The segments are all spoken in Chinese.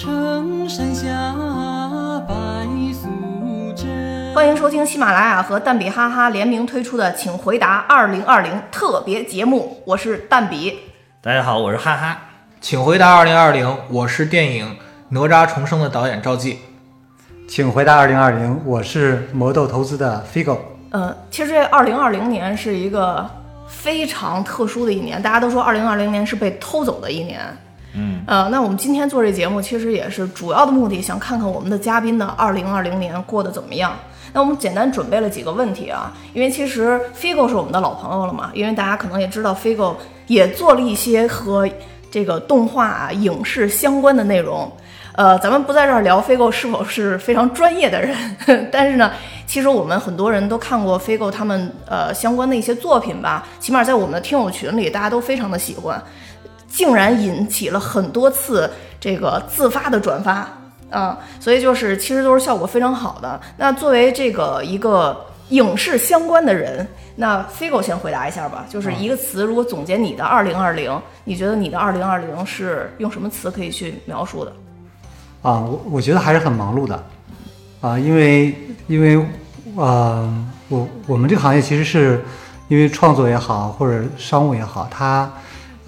城山下白素贞。欢迎收听喜马拉雅和蛋比哈哈联名推出的《请回答二零二零》特别节目，我是蛋比。大家好，我是哈哈。请回答二零二零，我是电影《哪吒重生》的导演赵继。请回答二零二零，我是魔豆投资的 Figo。呃，其实这二零二零年是一个非常特殊的一年，大家都说二零二零年是被偷走的一年。呃，那我们今天做这节目，其实也是主要的目的，想看看我们的嘉宾呢二零二零年过得怎么样。那我们简单准备了几个问题啊，因为其实 Figo 是我们的老朋友了嘛，因为大家可能也知道 Figo 也做了一些和这个动画、啊、影视相关的内容。呃，咱们不在这儿聊 Figo 是否是非常专业的人，但是呢，其实我们很多人都看过 Figo 他们呃相关的一些作品吧，起码在我们的听友群里，大家都非常的喜欢，竟然引起了很多次这个自发的转发啊，所以就是其实都是效果非常好的。那作为这个一个影视相关的人，那 Figo 先回答一下吧，就是一个词，如果总结你的二零二零，你觉得你的二零二零是用什么词可以去描述的？啊，我我觉得还是很忙碌的，啊，因为因为呃，我我们这个行业其实是因为创作也好，或者商务也好，它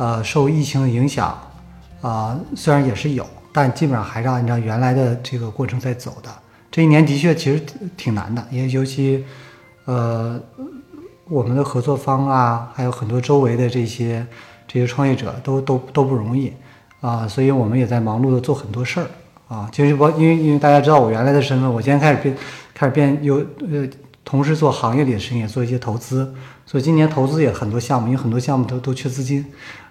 呃受疫情的影响啊，虽然也是有，但基本上还是按照原来的这个过程在走的。这一年的确其实挺难的，也尤其呃我们的合作方啊，还有很多周围的这些这些创业者都都都不容易啊，所以我们也在忙碌的做很多事儿。啊，其实我因为因为大家知道我原来的身份，我今天开始变开始变有呃，同时做行业里的事情，也做一些投资，所以今年投资也很多项目，因为很多项目都都缺资金，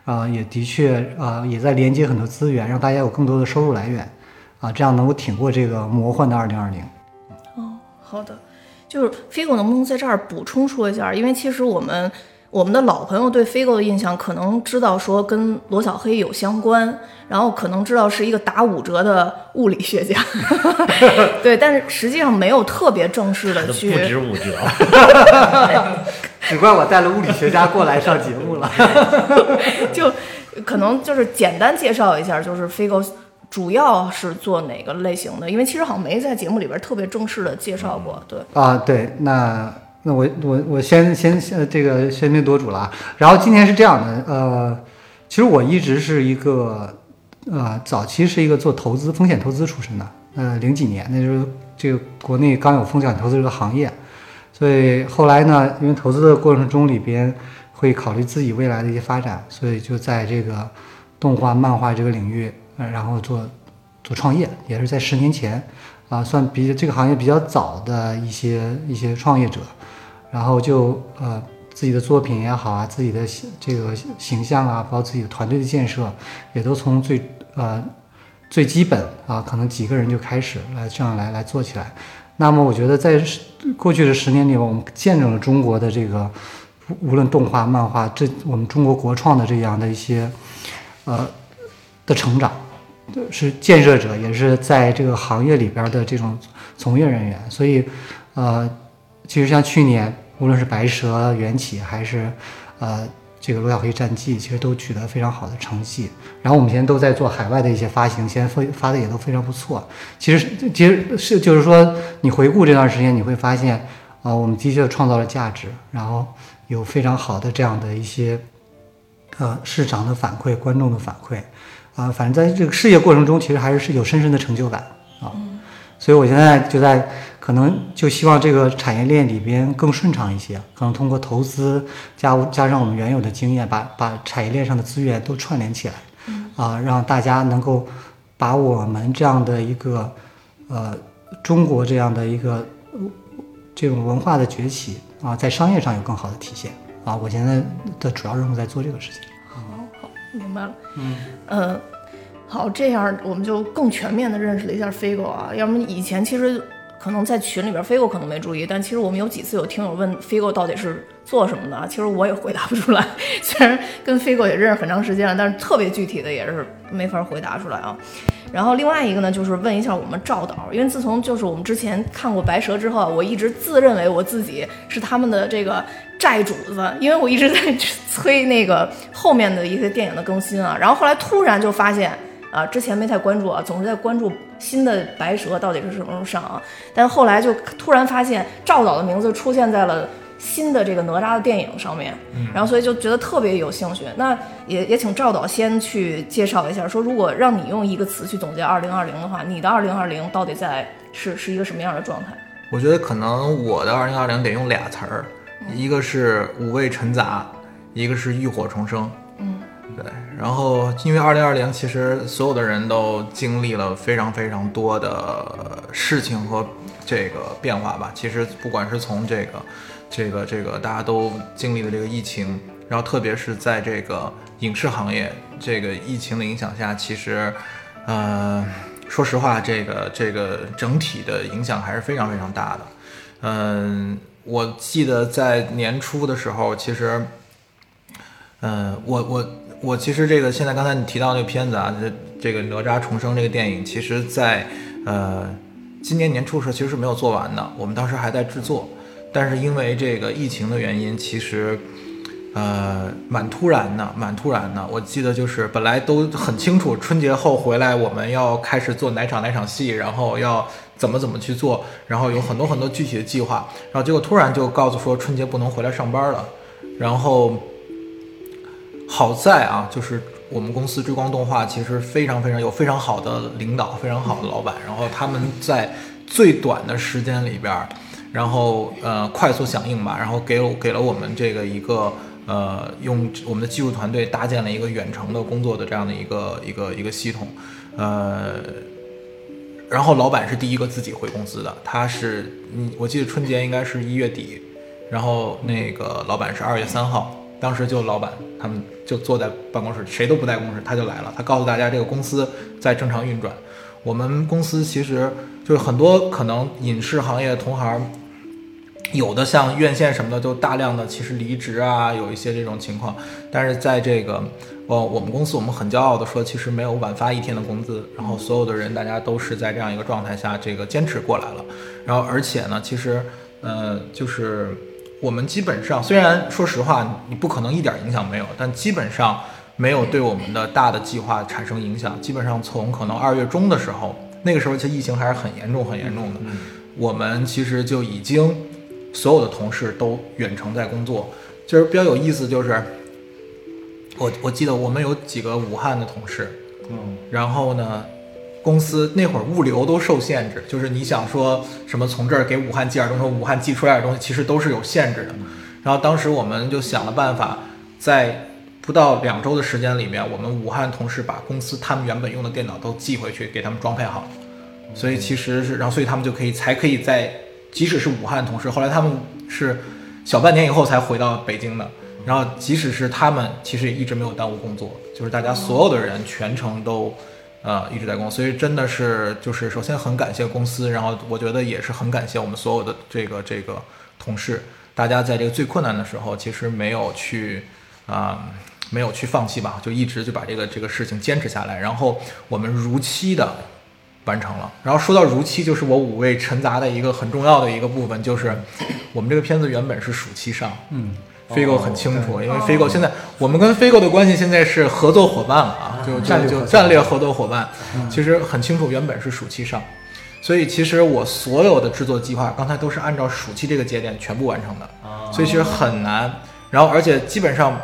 啊，也的确啊，也在连接很多资源，让大家有更多的收入来源，啊，这样能够挺过这个魔幻的二零二零。哦，好的，就是 Figo 能不能在这儿补充说一下？因为其实我们。我们的老朋友对 Figo 的印象可能知道说跟罗小黑有相关，然后可能知道是一个打五折的物理学家，对，但是实际上没有特别正式的去。不止五折，只怪我带了物理学家过来上节目了。就可能就是简单介绍一下，就是 Figo 主要是做哪个类型的？因为其实好像没在节目里边特别正式的介绍过。对啊，对，那。那我我我先先先这个喧宾夺主了，然后今天是这样的，呃，其实我一直是一个，呃，早期是一个做投资风险投资出身的，呃，零几年那时候这个国内刚有风险投资这个行业，所以后来呢，因为投资的过程中里边会考虑自己未来的一些发展，所以就在这个动画漫画这个领域，呃，然后做做创业，也是在十年前，啊，算比这个行业比较早的一些一些创业者。然后就呃自己的作品也好啊，自己的这个形象啊，包括自己的团队的建设，也都从最呃最基本啊，可能几个人就开始来这样来来做起来。那么我觉得在过去的十年里，我们见证了中国的这个无论动画、漫画，这我们中国国创的这样的一些呃的成长，是建设者，也是在这个行业里边的这种从业人员，所以呃。其实像去年，无论是白蛇缘起，还是，呃，这个罗小黑战记，其实都取得非常好的成绩。然后我们现在都在做海外的一些发行，现在发发的也都非常不错。其实，其实是就是说，你回顾这段时间，你会发现，啊，我们的确创造了价值，然后有非常好的这样的一些，呃，市场的反馈、观众的反馈，啊，反正在这个事业过程中，其实还是是有深深的成就感啊。所以我现在就在。可能就希望这个产业链里边更顺畅一些，可能通过投资加加上我们原有的经验，把把产业链上的资源都串联起来，啊，让大家能够把我们这样的一个呃中国这样的一个这种文化的崛起啊，在商业上有更好的体现啊。我现在的主要任务在做这个事情。好，好，明白了。嗯，呃，好，这样我们就更全面的认识了一下飞狗啊。要么以前其实。可能在群里边，Figo 可能没注意，但其实我们有几次有听友问 Figo 到底是做什么的，其实我也回答不出来。虽然跟 Figo 也认识很长时间了，但是特别具体的也是没法回答出来啊。然后另外一个呢，就是问一下我们赵导，因为自从就是我们之前看过《白蛇》之后，我一直自认为我自己是他们的这个债主子，因为我一直在催那个后面的一些电影的更新啊。然后后来突然就发现。啊，之前没太关注啊，总是在关注新的白蛇到底是什么时候上啊，但后来就突然发现赵导的名字出现在了。新的这个哪吒的电影上面，然后所以就觉得特别有兴趣。那也也请赵导先去介绍一下，说如果让你用一个词去总结二零二零的话，你的二零二零到底在是是一个什么样的状态？我觉得可能我的二零二零得用俩词儿，一个是五味陈杂，一个是浴火重生。然后因为二零二零其实所有的人都经历了非常非常多的事情和这个变化吧。其实不管是从这个。这个这个大家都经历了这个疫情，然后特别是在这个影视行业，这个疫情的影响下，其实，呃，说实话，这个这个整体的影响还是非常非常大的。嗯，我记得在年初的时候，其实，嗯，我我我其实这个现在刚才你提到那个片子啊，这这个哪吒重生这个电影，其实在呃今年年初的时候其实是没有做完的，我们当时还在制作。但是因为这个疫情的原因，其实，呃，蛮突然的，蛮突然的。我记得就是本来都很清楚，春节后回来我们要开始做哪场哪场戏，然后要怎么怎么去做，然后有很多很多具体的计划，然后结果突然就告诉说春节不能回来上班了。然后好在啊，就是我们公司追光动画其实非常非常有非常好的领导，非常好的老板，然后他们在最短的时间里边。然后呃快速响应吧，然后给我给了我们这个一个呃用我们的技术团队搭建了一个远程的工作的这样的一个一个一个系统，呃，然后老板是第一个自己回公司的，他是嗯我记得春节应该是一月底，然后那个老板是二月三号，当时就老板他们就坐在办公室，谁都不在公司，他就来了，他告诉大家这个公司在正常运转，我们公司其实就是很多可能影视行业的同行。有的像院线什么的，就大量的其实离职啊，有一些这种情况。但是在这个，呃，我们公司我们很骄傲的说，其实没有晚发一天的工资。然后所有的人，大家都是在这样一个状态下，这个坚持过来了。然后而且呢，其实，呃，就是我们基本上，虽然说实话，你不可能一点影响没有，但基本上没有对我们的大的计划产生影响。基本上从可能二月中的时候，那个时候其实疫情还是很严重、很严重的，我们其实就已经。所有的同事都远程在工作，就是比较有意思。就是我我记得我们有几个武汉的同事，嗯，然后呢，公司那会儿物流都受限制，就是你想说什么从这儿给武汉寄点东西，武汉寄出来的东西其实都是有限制的。然后当时我们就想了办法，在不到两周的时间里面，我们武汉同事把公司他们原本用的电脑都寄回去，给他们装配好。所以其实是，然后所以他们就可以才可以在。即使是武汉同事，后来他们是小半年以后才回到北京的。然后，即使是他们，其实也一直没有耽误工作，就是大家所有的人全程都，呃，一直在工作。所以真的是，就是首先很感谢公司，然后我觉得也是很感谢我们所有的这个这个同事，大家在这个最困难的时候，其实没有去啊，没有去放弃吧，就一直就把这个这个事情坚持下来。然后我们如期的。完成了，然后说到如期，就是我五味陈杂的一个很重要的一个部分，就是我们这个片子原本是暑期上，嗯，Figo 很清楚，因为 Figo 现在我们跟 Figo 的关系现在是合作伙伴了啊，就战就战略合作伙伴，其实很清楚原本是暑期上，所以其实我所有的制作计划刚才都是按照暑期这个节点全部完成的，所以其实很难，然后而且基本上，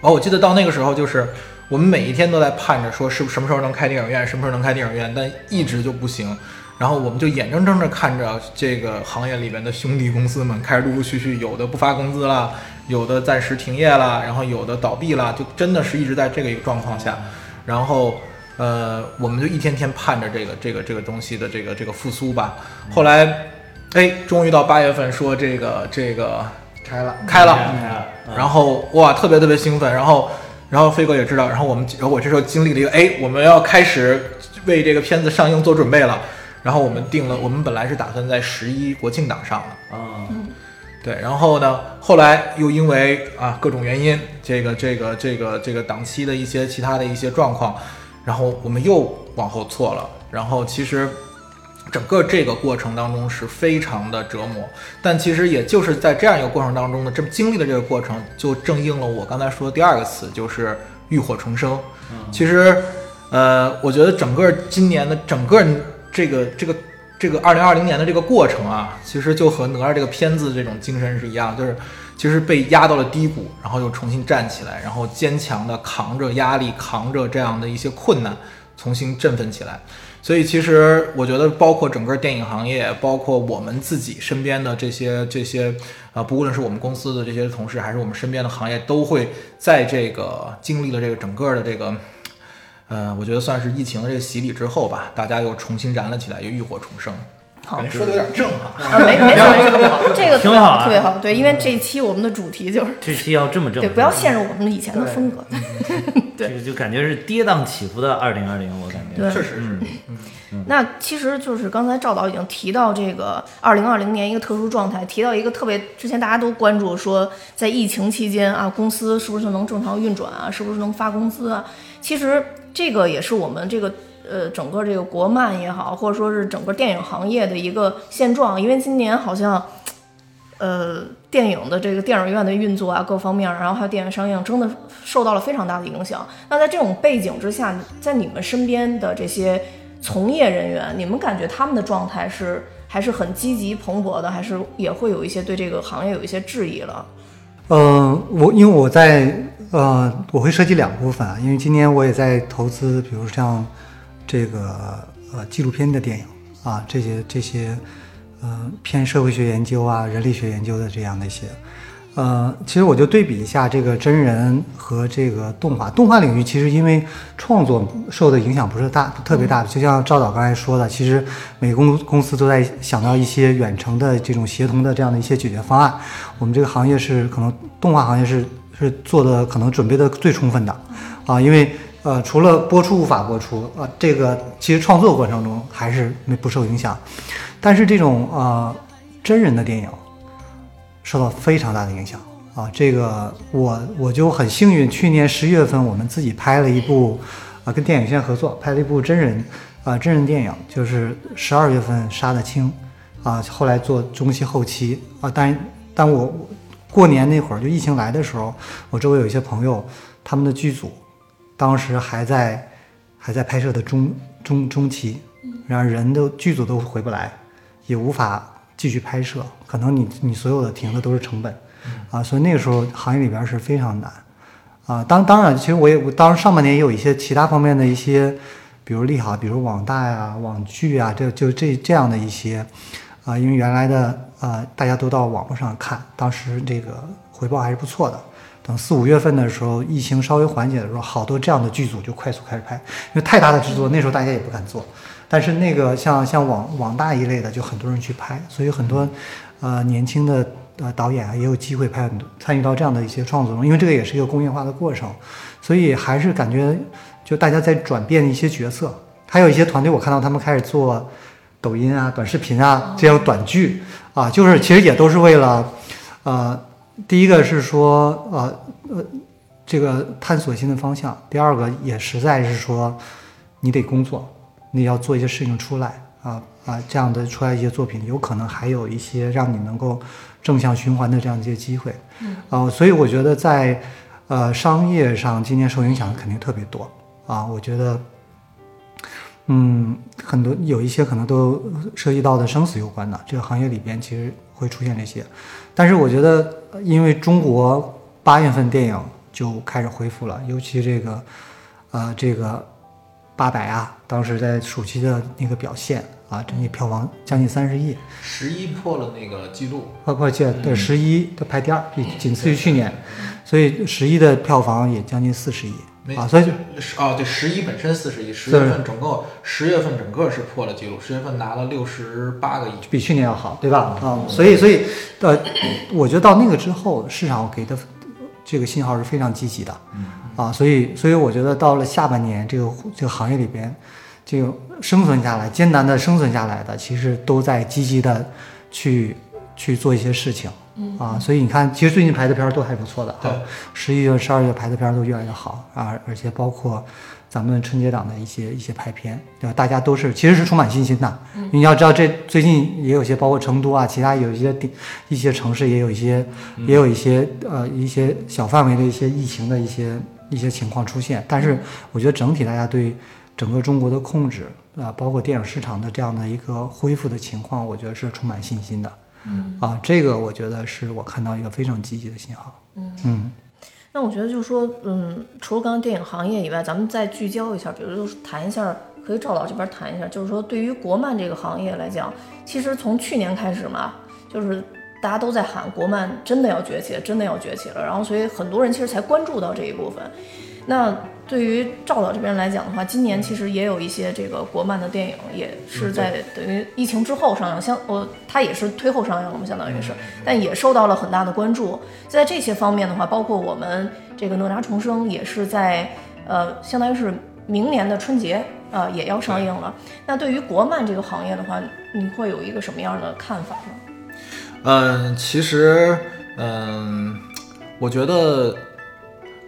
哦，我记得到那个时候就是。我们每一天都在盼着说是什么时候能开电影院，什么时候能开电影院，但一直就不行。然后我们就眼睁睁地看着这个行业里面的兄弟公司们开始陆陆续续有的不发工资了，有的暂时停业了，然后有的倒闭了，就真的是一直在这个一个状况下。然后，呃，我们就一天天盼着这个这个这个东西的这个这个复苏吧。后来，哎，终于到八月份说这个这个开了开了，然后哇，特别特别兴奋，然后。然后飞哥也知道，然后我们，我这时候经历了一个，哎，我们要开始为这个片子上映做准备了。然后我们定了，我们本来是打算在十一国庆档上的啊，对。然后呢，后来又因为啊各种原因，这个这个这个这个档期的一些其他的一些状况，然后我们又往后错了。然后其实。整个这个过程当中是非常的折磨，但其实也就是在这样一个过程当中呢，这么经历的这个过程，就正应了我刚才说的第二个词，就是浴火重生。其实，呃，我觉得整个今年的整个这个这个这个二零二零年的这个过程啊，其实就和哪吒这个片子这种精神是一样，就是其实被压到了低谷，然后又重新站起来，然后坚强的扛着压力，扛着这样的一些困难，重新振奋起来。所以其实我觉得，包括整个电影行业，包括我们自己身边的这些这些，呃，不论是我们公司的这些同事，还是我们身边的行业，都会在这个经历了这个整个的这个，呃，我觉得算是疫情的这个洗礼之后吧，大家又重新燃了起来，又浴火重生。好感觉说的有点正哈。啊，没 没错，这个挺好啊特别好，对，因为这一期我们的主题就是这期要这么正，对，不要陷入我们以前的风格。对 这个就感觉是跌宕起伏的二零二零，我感觉。确实是，那其实就是刚才赵导已经提到这个二零二零年一个特殊状态，提到一个特别之前大家都关注说，在疫情期间啊，公司是不是能正常运转啊，是不是能发工资啊？其实这个也是我们这个呃整个这个国漫也好，或者说是整个电影行业的一个现状，因为今年好像。呃，电影的这个电影院的运作啊，各方面，然后还有电影上映，真的受到了非常大的影响。那在这种背景之下，在你们身边的这些从业人员，你们感觉他们的状态是还是很积极蓬勃的，还是也会有一些对这个行业有一些质疑了？呃，我因为我在呃，我会涉及两部分啊，因为今年我也在投资，比如像这个呃纪录片的电影啊，这些这些呃偏社会学研究啊、人力学研究的这样的一些，呃，其实我就对比一下这个真人和这个动画。动画领域其实因为创作受的影响不是大特别大，就像赵导刚才说的，其实每个公公司都在想到一些远程的这种协同的这样的一些解决方案。我们这个行业是可能动画行业是是做的可能准备的最充分的，啊，因为呃除了播出无法播出，啊，这个其实创作过程中还是没不受影响，但是这种呃真人的电影受到非常大的影响。啊，这个我我就很幸运，去年十一月份我们自己拍了一部啊跟电影学院合作拍了一部真人啊真人电影，就是十二月份杀的青啊，后来做中期后期。啊，但但我过年那会儿就疫情来的时候，我周围有一些朋友，他们的剧组当时还在还在拍摄的中中中期，然后人都剧组都回不来，也无法继续拍摄，可能你你所有的停的都是成本，啊，所以那个时候行业里边是非常难，啊，当当然，其实我也我当时上半年也有一些其他方面的一些，比如利好，比如网大呀、网剧啊，这就这这样的一些，啊，因为原来的啊大家都到网络上看，当时这个回报还是不错的。等四五月份的时候，疫情稍微缓解的时候，好多这样的剧组就快速开始拍，因为太大的制作那时候大家也不敢做。但是那个像像网网大一类的，就很多人去拍，所以很多呃年轻的呃导演啊也有机会拍很多参与到这样的一些创作中，因为这个也是一个工业化的过程，所以还是感觉就大家在转变一些角色，还有一些团队我看到他们开始做抖音啊、短视频啊这样短剧啊，就是其实也都是为了呃第一个是说呃呃这个探索新的方向，第二个也实在是说你得工作。你要做一些事情出来啊啊，这样的出来一些作品，有可能还有一些让你能够正向循环的这样一些机会，嗯，啊，所以我觉得在呃商业上今年受影响的肯定特别多啊，我觉得，嗯，很多有一些可能都涉及到的生死攸关的这个行业里边，其实会出现这些，但是我觉得，因为中国八月份电影就开始恢复了，尤其这个呃这个。八百啊，当时在暑期的那个表现啊，整体票房将近三十亿，十一破了那个记录，包括这对十一的排第二，比仅次于去年，所以十一的票房也将近四十亿啊，所以就是啊，对，十一本身四十亿，十月份整个十月份整个是破了记录，十月份拿了六十八个亿，比去年要好，对吧？啊，所以所以呃，我觉得到那个之后，市场给的这个信号是非常积极的。啊，所以，所以我觉得到了下半年，这个这个行业里边，这个生存下来、艰难的生存下来的，其实都在积极的去去做一些事情。嗯啊，所以你看，其实最近排的片儿都还不错的。啊，十一月、十二月排的片儿都越来越好啊，而且包括咱们春节档的一些一些排片，对吧？大家都是其实是充满信心的。嗯你要知道，这最近也有些，包括成都啊，其他有一些地一些城市也有一些，也有一些呃一些小范围的一些疫情的一些。一些情况出现，但是我觉得整体大家对整个中国的控制啊，包括电影市场的这样的一个恢复的情况，我觉得是充满信心的。嗯啊，这个我觉得是我看到一个非常积极的信号。嗯那我觉得就是说，嗯，除了刚刚电影行业以外，咱们再聚焦一下，比如就是谈一下，可以赵导这边谈一下，就是说对于国漫这个行业来讲，其实从去年开始嘛，就是大家都在喊国漫真的要崛起了，真的要崛起了，然后所以很多人其实才关注到这一部分。那对于赵导这边来讲的话，今年其实也有一些这个国漫的电影，也是在等于疫情之后上映，相我它也是推后上映了嘛，相当于是，但也受到了很大的关注。在这些方面的话，包括我们这个《哪吒重生》也是在呃，相当于是明年的春节呃也要上映了。那对于国漫这个行业的话，你会有一个什么样的看法呢？嗯，其实，嗯，我觉得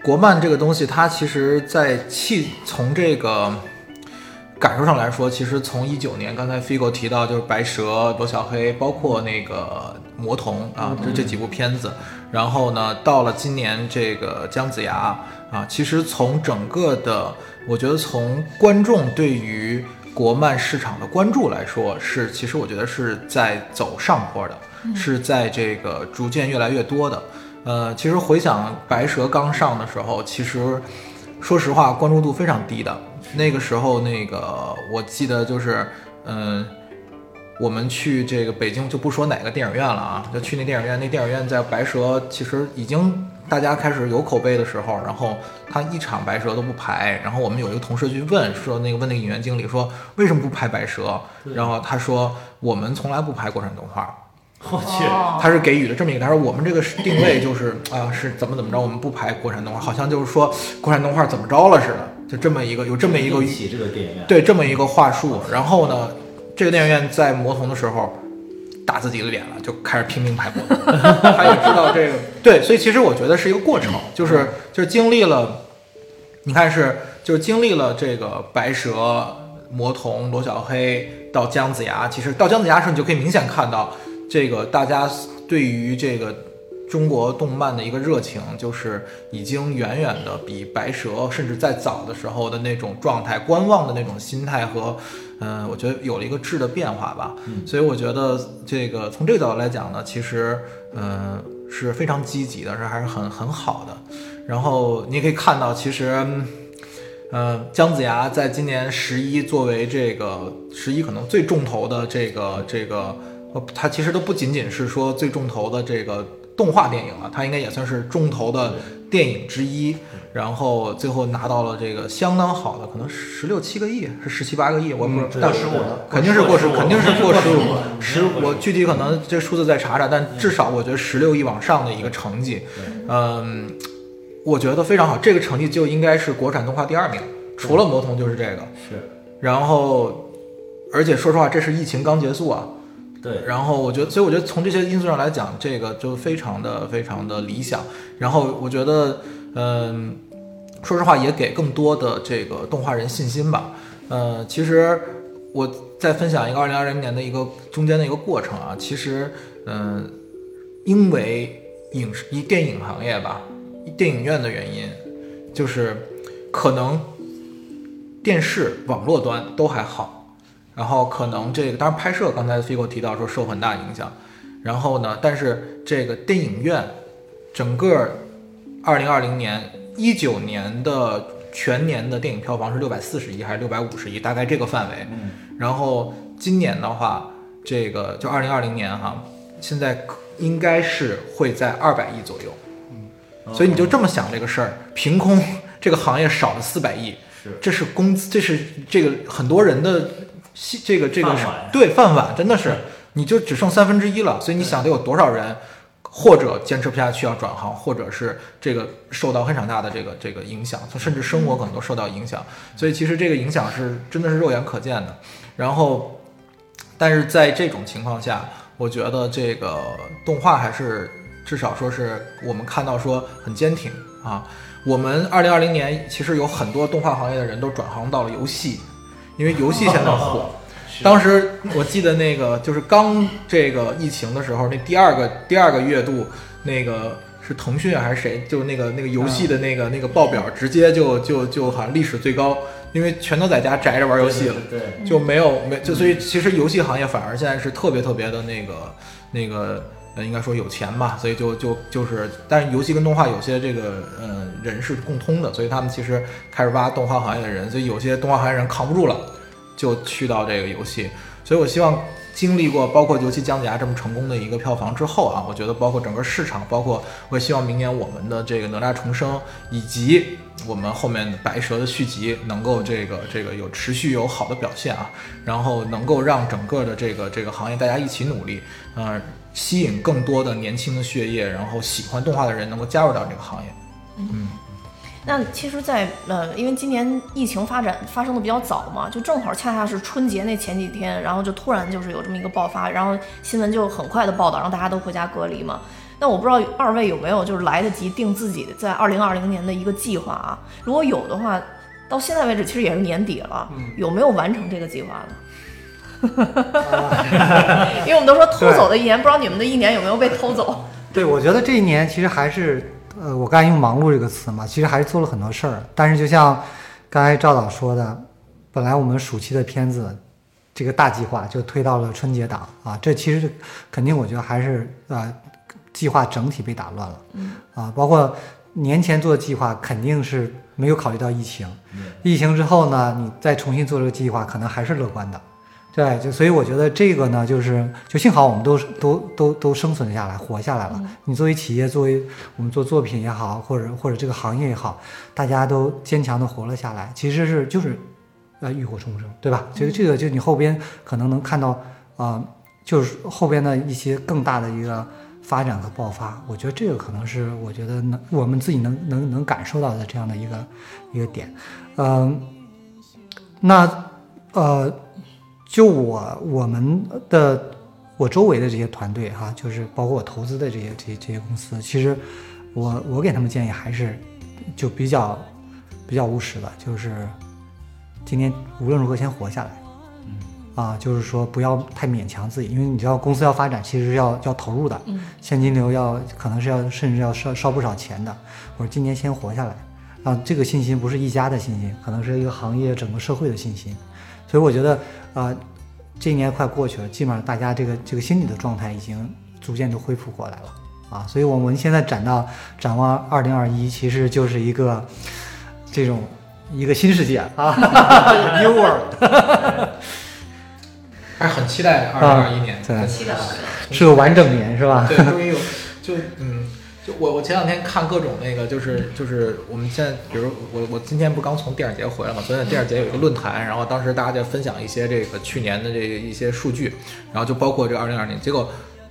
国漫这个东西，它其实在气从这个感受上来说，其实从一九年，刚才 Figo 提到就是白蛇、罗小黑，包括那个魔童啊，这这几部片子，然后呢，到了今年这个姜子牙啊，其实从整个的，我觉得从观众对于国漫市场的关注来说，是其实我觉得是在走上坡的，是在这个逐渐越来越多的。呃，其实回想白蛇刚上的时候，其实说实话关注度非常低的。那个时候，那个我记得就是，嗯、我们去这个北京就不说哪个电影院了啊，就去那电影院，那电影院在白蛇其实已经大家开始有口碑的时候，然后他一场白蛇都不排，然后我们有一个同事去问说那个问那个影院经理说为什么不拍白蛇，然后他说我们从来不拍国产动画，我去，哦。他是给予的这么一个，他说我们这个是定位就是啊、是怎么怎么着，我们不拍国产动画，好像就是说国产动画怎么着了似的，就这么一个有这么一个对这个电影院，对这么一个话术。然后呢，这个电影院在魔童的时候打自己的脸了，就开始拼命拍魔童，他也知道这个 对，所以其实我觉得是一个过程，就是就是经历了，你看是就是经历了这个白蛇、魔童、罗小黑到姜子牙，其实到姜子牙的时候，你就可以明显看到这个大家对于这个中国动漫的一个热情，就是已经远远的比白蛇甚至在早的时候的那种状态、观望的那种心态和，嗯、我觉得有了一个质的变化吧。所以我觉得这个从这个角度来讲呢，其实嗯、是非常积极的，是还是很很好的。然后你也可以看到，其实。嗯呃，姜子牙在今年十一作为这个十一可能最重头的这个这个，呃，它其实都不仅仅是说最重头的这个动画电影了，它应该也算是重头的电影之一。然后最后拿到了这个相当好的，可能十六七个亿，是十七八个亿，我不知道，但过15的肯定是过十，肯定是过十五过15十，我具体可能这数字再查查，但至少我觉得十六亿往上的一个成绩，嗯，我觉得非常好，这个成绩就应该是国产动画第二名，除了魔童就是这个。是，然后，而且说实话，这是疫情刚结束啊。对，然后我觉得，所以我觉得从这些因素上来讲，这个就非常的非常的理想。然后我觉得，嗯，说实话，也给更多的这个动画人信心吧。呃，其实我再分享一个二零二零年的一个中间的一个过程啊。其实，嗯、因为影视一电影行业吧，电影院的原因，就是可能电视网络端都还好，然后可能这个当然拍摄，刚才 Figo 提到说受很大影响，然后呢，但是这个电影院整个二零二零年一九年的全年的电影票房是六百四十亿还是六百五十亿，大概这个范围。嗯，然后今年的话，这个就二零二零年哈，现在可应该是会在二百亿左右。所以你就这么想这个事儿，凭空这个行业少了四百亿，是这是工资，这是这个很多人的西这个这个对饭碗，真的是你就只剩三分之一了。所以你想得有多少人，或者坚持不下去要转行，或者是这个受到非常大的这个这个影响，甚至生活可能都受到影响。所以其实这个影响是真的是肉眼可见的。然后，但是在这种情况下，我觉得这个动画还是至少说是我们看到说很坚挺啊。我们二零二零年其实有很多动画行业的人都转行到了游戏，因为游戏现在火。当时我记得那个就是刚这个疫情的时候，那第二个第二个月度，那个是腾讯还是谁，就那个那个游戏的那个那个报表直接就就就好像历史最高，因为全都在家宅着玩游戏了。对对对就没有没就所以其实游戏行业反而现在是特别特别的那个那个呃应该说有钱吧，所以就就就是，但是游戏跟动画有些这个呃人是共通的，所以他们其实开始挖动画行业的人，所以有些动画行业人扛不住了，就去到这个游戏，所以我希望。经历过包括尤其姜子牙这么成功的一个票房之后啊，我觉得包括整个市场，包括我也希望明年我们的这个哪吒重生，以及我们后面的白蛇的续集能够这个这个有持续有好的表现啊，然后能够让整个的这个这个行业大家一起努力，呃，吸引更多的年轻的血液，然后喜欢动画的人能够加入到这个行业。嗯那其实在，呃，因为今年疫情发展发生的比较早嘛，就正好恰恰是春节那前几天，然后就突然就是有这么一个爆发，然后新闻就很快的报道，让大家都回家隔离嘛。那我不知道二位有没有就是来得及定自己在二零二零年的一个计划啊？如果有的话，到现在为止其实也是年底了，有没有完成这个计划呢？因为我们都说偷走的一年，不知道你们的一年有没有被偷走？对，我觉得这一年其实还是，呃，我刚才用“忙碌”这个词嘛，其实还是做了很多事儿。但是就像刚才赵导说的，本来我们暑期的片子这个大计划就推到了春节档啊，这其实肯定我觉得还是呃计划整体被打乱了。嗯啊，包括年前做的计划肯定是没有考虑到疫情，疫情之后呢，你再重新做这个计划，可能还是乐观的。对，就所以我觉得这个呢，就是就幸好我们都都都都生存下来，活下来了。你作为企业，作为我们做作品也好，或者或者这个行业也好，大家都坚强的活了下来，其实是就是呃浴火重生，对吧？所以这个就你后边可能能看到啊、就是后边的一些更大的一个发展和爆发。我觉得这个可能是我觉得能我们自己能能能感受到的这样的一个一个点。嗯、那呃。就我我们的我周围的这些团队哈、就是包括我投资的这些这些这些公司，其实我我给他们建议还是就比较比较务实的，就是今天无论如何先活下来。啊，就是说不要太勉强自己，因为你知道公司要发展，其实是要要投入的，嗯现金流要可能是要甚至要烧烧不少钱的。我说今年先活下来，啊，这个信心不是一家的信心，可能是一个行业整个社会的信心。所以我觉得，啊，这一年快过去了，基本上大家这个这个心理的状态已经逐渐都恢复过来了啊。所以我们现在展到展望二零二一，其实就是一个这种一个新世界啊，New World，还是很期待二零二一年，对期待是个完整年是吧？对，终于有，就嗯，就我我前两天看各种那个，就是就是我们现在，比如我我今天不刚从电影节回来嘛，昨天电影节有一个论坛，然后当时大家就分享一些这个去年的这个一些数据，然后就包括这个二零二零，结果。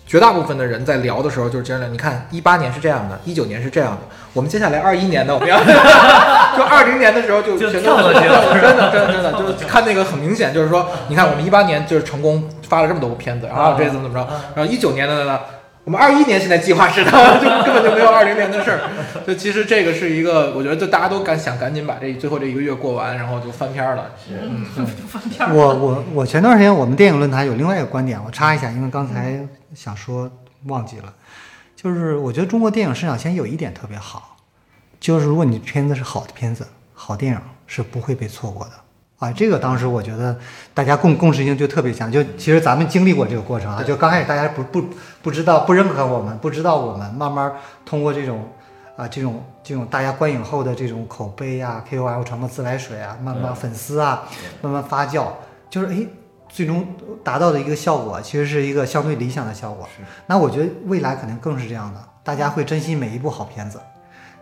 绝大部分的人在聊的时候就是这样的，你看一八年是这样的，一九年是这样的，我们接下来二一年呢，我们要 就二零年的时候就就全都跳了 真的 真的真的，就是看那个很明显，就是说，你看我们一八年就是成功发了这么多部片子，然后这怎么怎么着，然后一九年的呢，我们二一年现在计划是的，就根本就没有二零年的事儿。就其实这个是一个，我觉得就大家都赶想赶紧把这最后这一个月过完，然后就翻篇儿了。嗯，翻篇我我我前段时间我们电影论坛有另外一个观点，我插一下，因为刚才想说忘记了，就是我觉得中国电影市场现在有一点特别好，就是如果你片子是好的片子，好电影是不会被错过的。啊，这个当时我觉得大家共共识性就特别强，就其实咱们经历过这个过程啊，就刚开始大家不不不知道不认可我们，不知道我们，慢慢通过这种啊这种这种大家观影后的这种口碑啊，KOL 传播自来水啊，慢慢粉丝啊，慢慢发酵，就是哎，最终达到的一个效果，其实是一个相对理想的效果。那我觉得未来肯定更是这样的，大家会珍惜每一部好片子，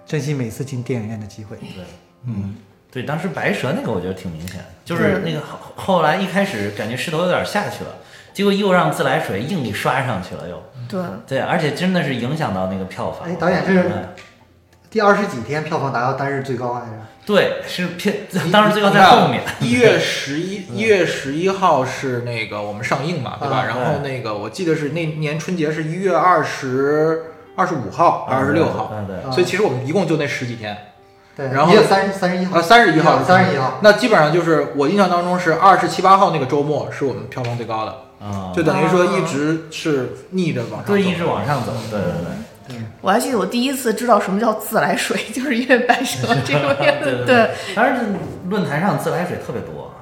珍惜每次进电影院的机会。对，嗯，对，当时白蛇那个我觉得挺明显的，就是那个后后来一开始感觉势头有点下去了，结果又让自来水硬给刷上去了又。对，对，而且真的是影响到那个票房。哎导演这是嗯第二十几天票房达到单日最高来着。对，是片，当时最高在后面。一月十一，一月十一号是那个我们上映嘛，对吧？啊然后那个我记得是那年春节是一月二十二十五号、二十六号，对对啊所以其实我们一共就那十几天。对，然后一月三十三十一号啊，三十一号，三十一号。那基本上就是我印象当中是二十七八号那个周末是我们票房最高的，啊，就等于说一直是逆着往上走。对，一直往上走。对对对。我还记得我第一次知道什么叫自来水，就是因为白蛇这个片子。对，当然论坛上自来水特别多，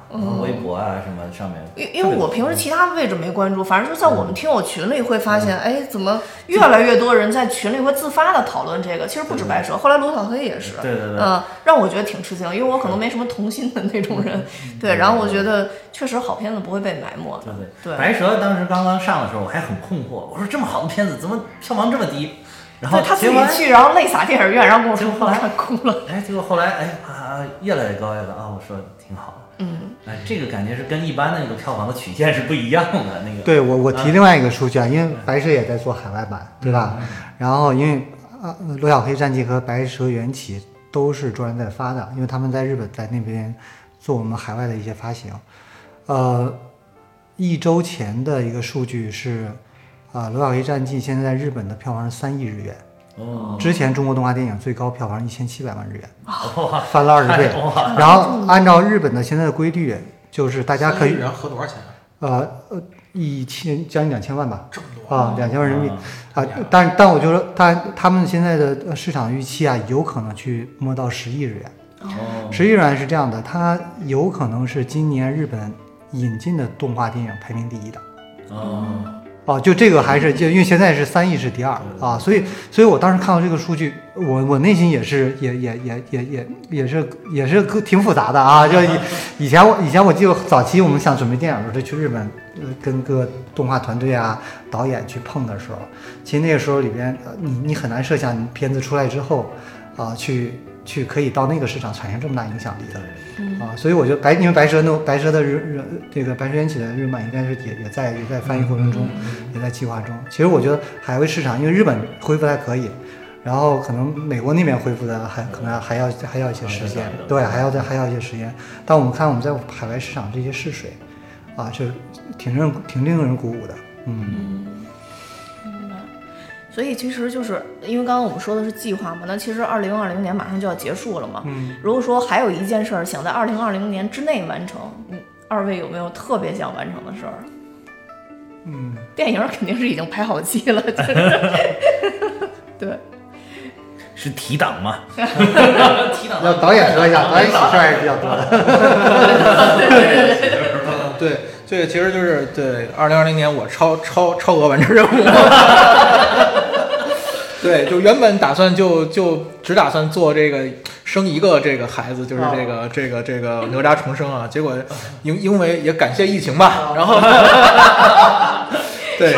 微博啊什么上面。因因为我平时其他位置没关注，反正就在我们听友群里会发现，哎，怎么越来越多人在群里会自发的讨论这个？其实不止白蛇，后来罗小黑也是。对对对。嗯，让我觉得挺吃惊，因为我可能没什么童心的那种人。对，然后我觉得确实好片子不会被埋没。对对对。白蛇当时刚刚上的时候，我还很困惑，我说这么好的片子怎么票房这么低？然后他自己去，然后泪洒电影院，然后跟我说后来哭了。哎，结果后来哎啊，越来越高，越高啊。我说挺好的。嗯，哎，这个感觉是跟一般的那个票房的曲线是不一样的。那个，对我我提另外一个数据啊，因为白蛇也在做海外版，对吧？然后因为啊，罗小黑战记和白蛇缘起都是卓然在发的，因为他们在日本在那边做我们海外的一些发行。呃，一周前的一个数据是。啊，《罗小黑战记》现在在日本的票房是三亿日元。哦。之前中国动画电影最高票房一千七百万日元，翻了二十倍。然后按照日本的现在的规律，就是大家可以。日元合多少钱？呃呃，一千将近两千万吧。这么多啊，两千万人民币啊！但但我就说，他他们现在的市场预期啊，有可能去摸到十亿日元。哦。十亿日元是这样的，它有可能是今年日本引进的动画电影排名第一的。哦。哦，就这个还是就因为现在是三亿是第二啊，所以所以我当时看到这个数据，我我内心也是也也也也也也是也是挺复杂的啊。就以 以前我以前我记得早期我们想准备电影的时候，去日本跟各动画团队啊导演去碰的时候，其实那个时候里边你你很难设想你片子出来之后啊去。去可以到那个市场产生这么大影响力的，啊，所以我觉得白，因为白蛇那白蛇的日日这个白蛇缘起的日漫应该是也也在也在翻译过程中，也在计划中。其实我觉得海外市场，因为日本恢复还可以，然后可能美国那边恢复的还可能还要还要一些时间，对，还要再还要一些时间。但我们看我们在海外市场这些试水，啊，就挺令挺令人鼓舞的，嗯。所以其实就是因为刚刚我们说的是计划嘛，那其实二零二零年马上就要结束了嘛。嗯。如果说还有一件事儿想在二零二零年之内完成，嗯，二位有没有特别想完成的事儿？嗯。电影肯定是已经拍好戏了，就是。对。是提档嘛？提档。要导演说一下，导演喜事还是比较多 的。对。这个其实就是对二零二零年我超超超额完成任务，对，就原本打算就就只打算做这个生一个这个孩子，就是这个这个这个哪吒重生啊，结果因因为也感谢疫情吧，然后 对，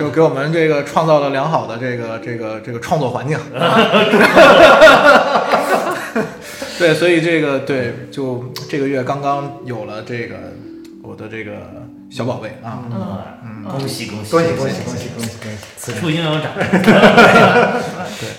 就给我们这个创造了良好的这个这个这个创作环境，对，所以这个对，就这个月刚刚有了这个。我的这个小宝贝啊，嗯，恭喜恭喜恭喜恭喜恭喜恭喜！此处应有掌声。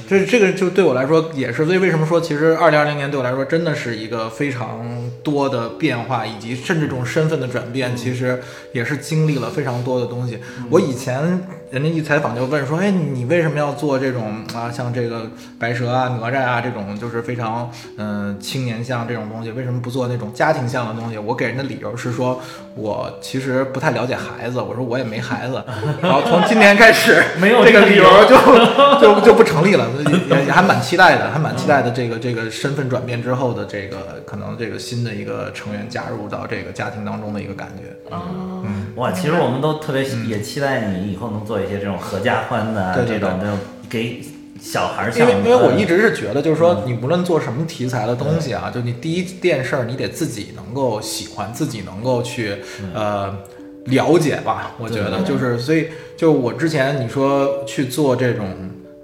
对，这这个就对我来说也是，所以为什么说其实二零二零年对我来说真的是一个非常多的变化，以及甚至这种身份的转变，其实也是经历了非常多的东西。我以前。人家一采访就问说：“哎，你为什么要做这种啊？像这个白蛇啊、哪吒啊这种，就是非常嗯青年像这种东西，为什么不做那种家庭像的东西？”我给人的理由是说，我其实不太了解孩子。我说我也没孩子。然后从今年开始，没有这个理由就 就就不成立了。也也还蛮期待的，还蛮期待的。这个这个身份转变之后的这个可能这个新的一个成员加入到这个家庭当中的一个感觉。啊，嗯，哇，其实我们都特别也期待你以后能做。做一些这种合家欢的这种的给小孩儿，因为因为我一直是觉得，就是说你无论做什么题材的东西啊，就你第一件事儿，你得自己能够喜欢，自己能够去呃了解吧。我觉得就是，所以就我之前你说去做这种。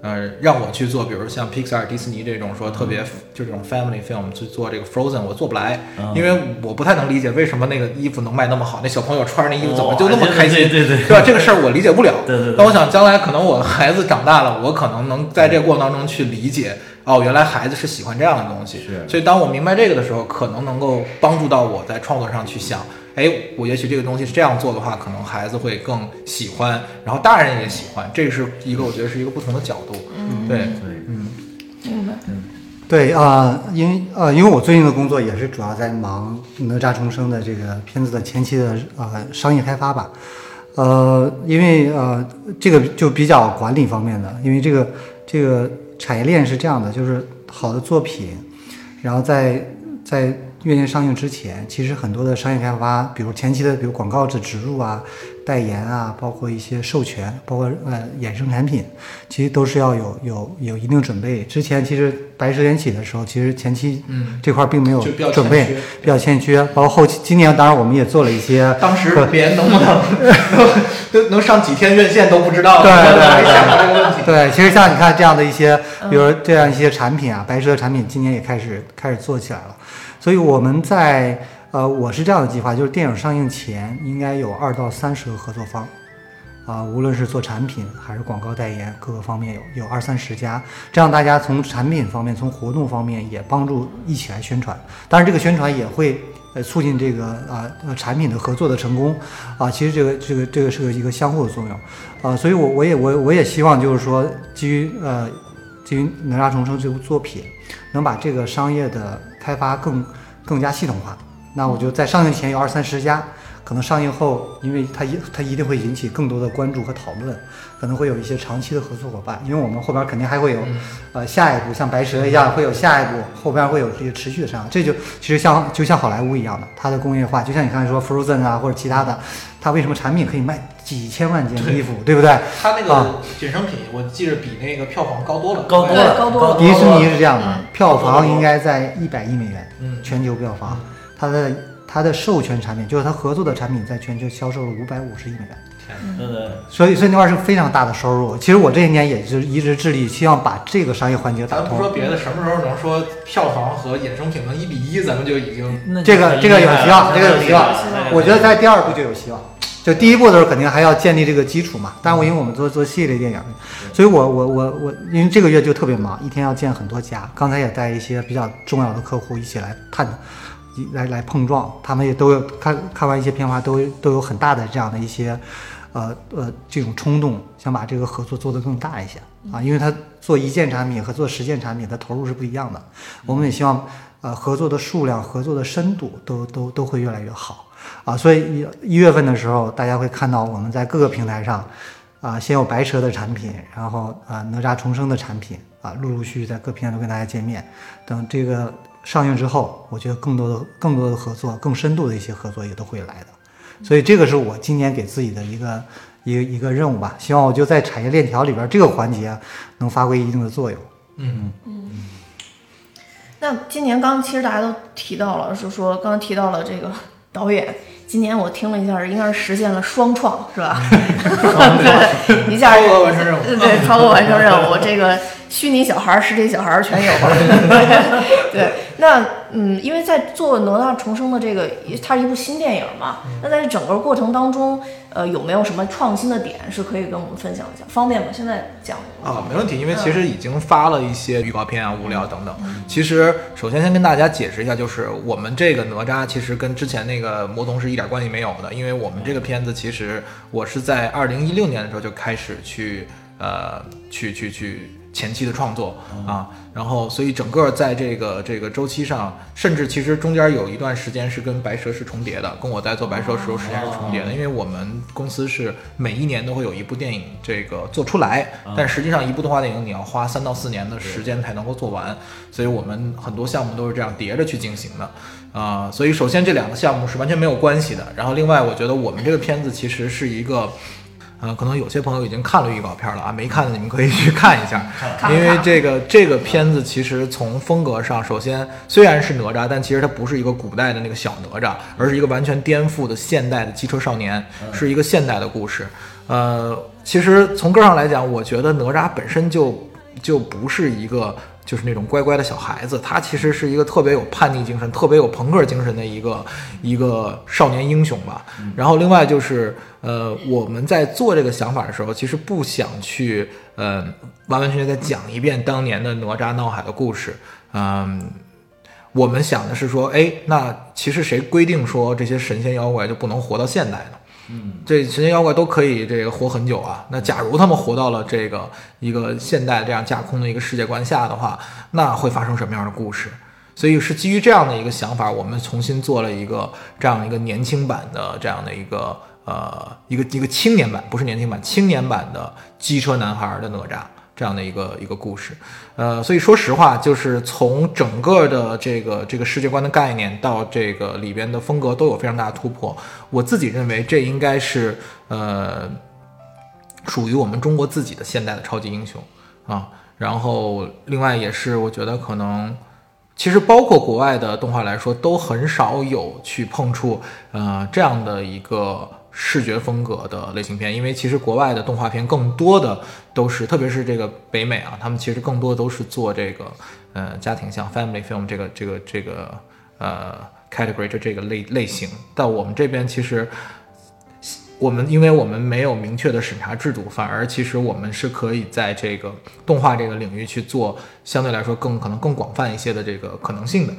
呃，让我去做，比如像 Pixar、迪士尼这种说特别就这种 family film 去做这个 Frozen，我做不来，因为我不太能理解为什么那个衣服能卖那么好，那小朋友穿着那衣服怎么就那么开心，对对吧？这个事儿我理解不了。对对。那我想将来可能我孩子长大了，我可能能在这个过程当中去理解，哦，原来孩子是喜欢这样的东西。是。所以当我明白这个的时候，可能能够帮助到我在创作上去想。哎，我也许这个东西是这样做的话，可能孩子会更喜欢，然后大人也喜欢，这是一个我觉得是一个不同的角度。嗯，对对，嗯，明白。嗯，对啊，因为呃，因为我最近的工作也是主要在忙哪吒重生的这个片子的前期的呃商业开发吧。呃，因为呃这个就比较管理方面的，因为这个。这个产业链是这样的，就是好的作品，然后在在院线上映之前，其实很多的商业开发，比如前期的比如广告的植入啊、代言啊，包括一些授权，包括呃衍生产品，其实都是要有有有一定准备。之前其实白蛇缘起的时候，其实前期嗯这块并没有准备比较欠缺。包括后期今年，当然我们也做了一些 当时连能不能 能能上几天院线都不知道，对对我还想过这个问题。对，其实像你看这样的一些，比如这样一些产品啊，白蛇的产品今年也开始开始做起来了。所以我们在呃，我是这样的计划，就是电影上映前应该有二到三十个合作方，啊、无论是做产品还是广告代言，各个方面有有二三十家，这样大家从产品方面、从活动方面也帮助一起来宣传。当然，这个宣传也会呃促进这个啊呃产品的合作的成功啊。其实这个这个这个是一个相互的作用啊。所以我我也我我也希望就是说基于呃基于哪吒重生这部作品，能把这个商业的开发更更加系统化。那我就在上映前有二三十家，可能上映后，因为它一它一定会引起更多的关注和讨论，可能会有一些长期的合作伙伴，因为我们后边肯定还会有，呃，下一步像白蛇一样会有下一步，后边会有这些持续的上涨，这就其实像就像好莱坞一样的，它的工业化，就像你刚才说 Frozen 啊或者其他的，它为什么产品可以卖几千万件衣服，对。不对？它那啊。个衍生品，我记着比那个票房高多了，高多了，高多了。迪士尼是这样的嗯，票房应该在一百亿美元，嗯。全球票房，它的它的授权产品，就是它合作的产品，在全球销售了五百五十亿美元，对对，所以所以那块儿是非常大的收入。其实我这些年也是一直致力，希望把这个商业环节打咱不通。说别的，什么时候能说票房和衍生品能一比一，咱们就已经这个这个有希望，这个有希望。我觉得在第二部就有希望。就第一步的时候，肯定还要建立这个基础嘛。但我因为我们做做系列电影，所以我我我我，因为这个月就特别忙，一天要见很多家。刚才也带一些比较重要的客户一起来探，一来来碰撞，他们也都有看看完一些片花，都都有很大的这样的一些，呃呃这种冲动，想把这个合作做得更大一些啊。因为他做一件产品和做十件产品的投入是不一样的。我们也希望呃合作的数量、合作的深度都都都会越来越好啊。所以一一月份的时候，大家会看到我们在各个平台上啊，先有白蛇的产品，然后啊哪吒重生的产品啊，陆陆续续在各平台都跟大家见面。等这个上映之后，我觉得更多的更多的合作、更深度的一些合作也都会来的。所以这个是我今年给自己的一个一个一个任务吧，希望我就在产业链条里边这个环节能发挥一定的作用。嗯。嗯。那今年刚刚其实大家都提到了，是说刚刚提到了这个导演，今年我听了一下，应该是实现了双创，是吧？对，一下超额完成任务。对对，超额完成任务，这个虚拟小孩儿、实体小孩儿全有。对，那嗯，因为在做哪吒重生的这个，它是一部新电影嘛，那在这整个过程当中，呃，有没有什么创新的点是可以跟我们分享一下？方便吗？现在讲啊，没问题，因为其实已经发了一些预告片啊、物料等等。其实首先先跟大家解释一下，就是我们这个哪吒其实跟之前那个魔童是一点关系没有的，因为我们这个片子其实我是在二零一六年的时候就开始去呃去去去前期的创作啊，然后所以整个在这个这个周期上，甚至其实中间有一段时间是跟白蛇是重叠的，跟我在做白蛇的时候时间是重叠的，因为我们公司是每一年都会有一部电影这个做出来，但实际上一部动画电影你要花三到四年的时间才能够做完，所以我们很多项目都是这样叠着去进行的。啊、所以首先这两个项目是完全没有关系的。然后另外，我觉得我们这个片子其实是一个，呃，可能有些朋友已经看了预告片了啊，没看的你们可以去看一下，因为这个这个片子其实从风格上，首先虽然是哪吒，但其实它不是一个古代的那个小哪吒，而是一个完全颠覆的现代的机车少年，是一个现代的故事。呃，其实从根儿上来讲，我觉得哪吒本身就就不是一个就是那种乖乖的小孩子，他其实是一个特别有叛逆精神、特别有朋克精神的一个一个少年英雄吧。然后另外就是呃，我们在做这个想法的时候，其实不想去呃完完全全再讲一遍当年的哪吒闹海的故事，嗯。我们想的是说，哎，那其实谁规定说这些神仙妖怪就不能活到现代呢？嗯这神仙妖怪都可以这个活很久啊。那假如他们活到了这个一个现代这样架空的一个世界观下的话，那会发生什么样的故事？所以是基于这样的一个想法，我们重新做了一个这样一个年轻版的这样的一个呃一个一个青年版，不是年轻版，青年版的机车男孩的哪吒这样的一个一个故事。呃，所以说实话，就是从整个的这个这个世界观的概念到这个里边的风格都有非常大的突破。我自己认为这应该是呃属于我们中国自己的现代的超级英雄啊。然后另外也是我觉得可能。其实，包括国外的动画来说，都很少有去碰触呃这样的一个视觉风格的类型片，因为其实国外的动画片更多的都是，特别是这个北美啊，他们其实更多都是做这个呃家庭像 family film 这个这个这个呃 category 这这个类类型。但我们这边其实。我们因为我们没有明确的审查制度，反而其实我们是可以在这个动画这个领域去做相对来说更可能更广泛一些的这个可能性的，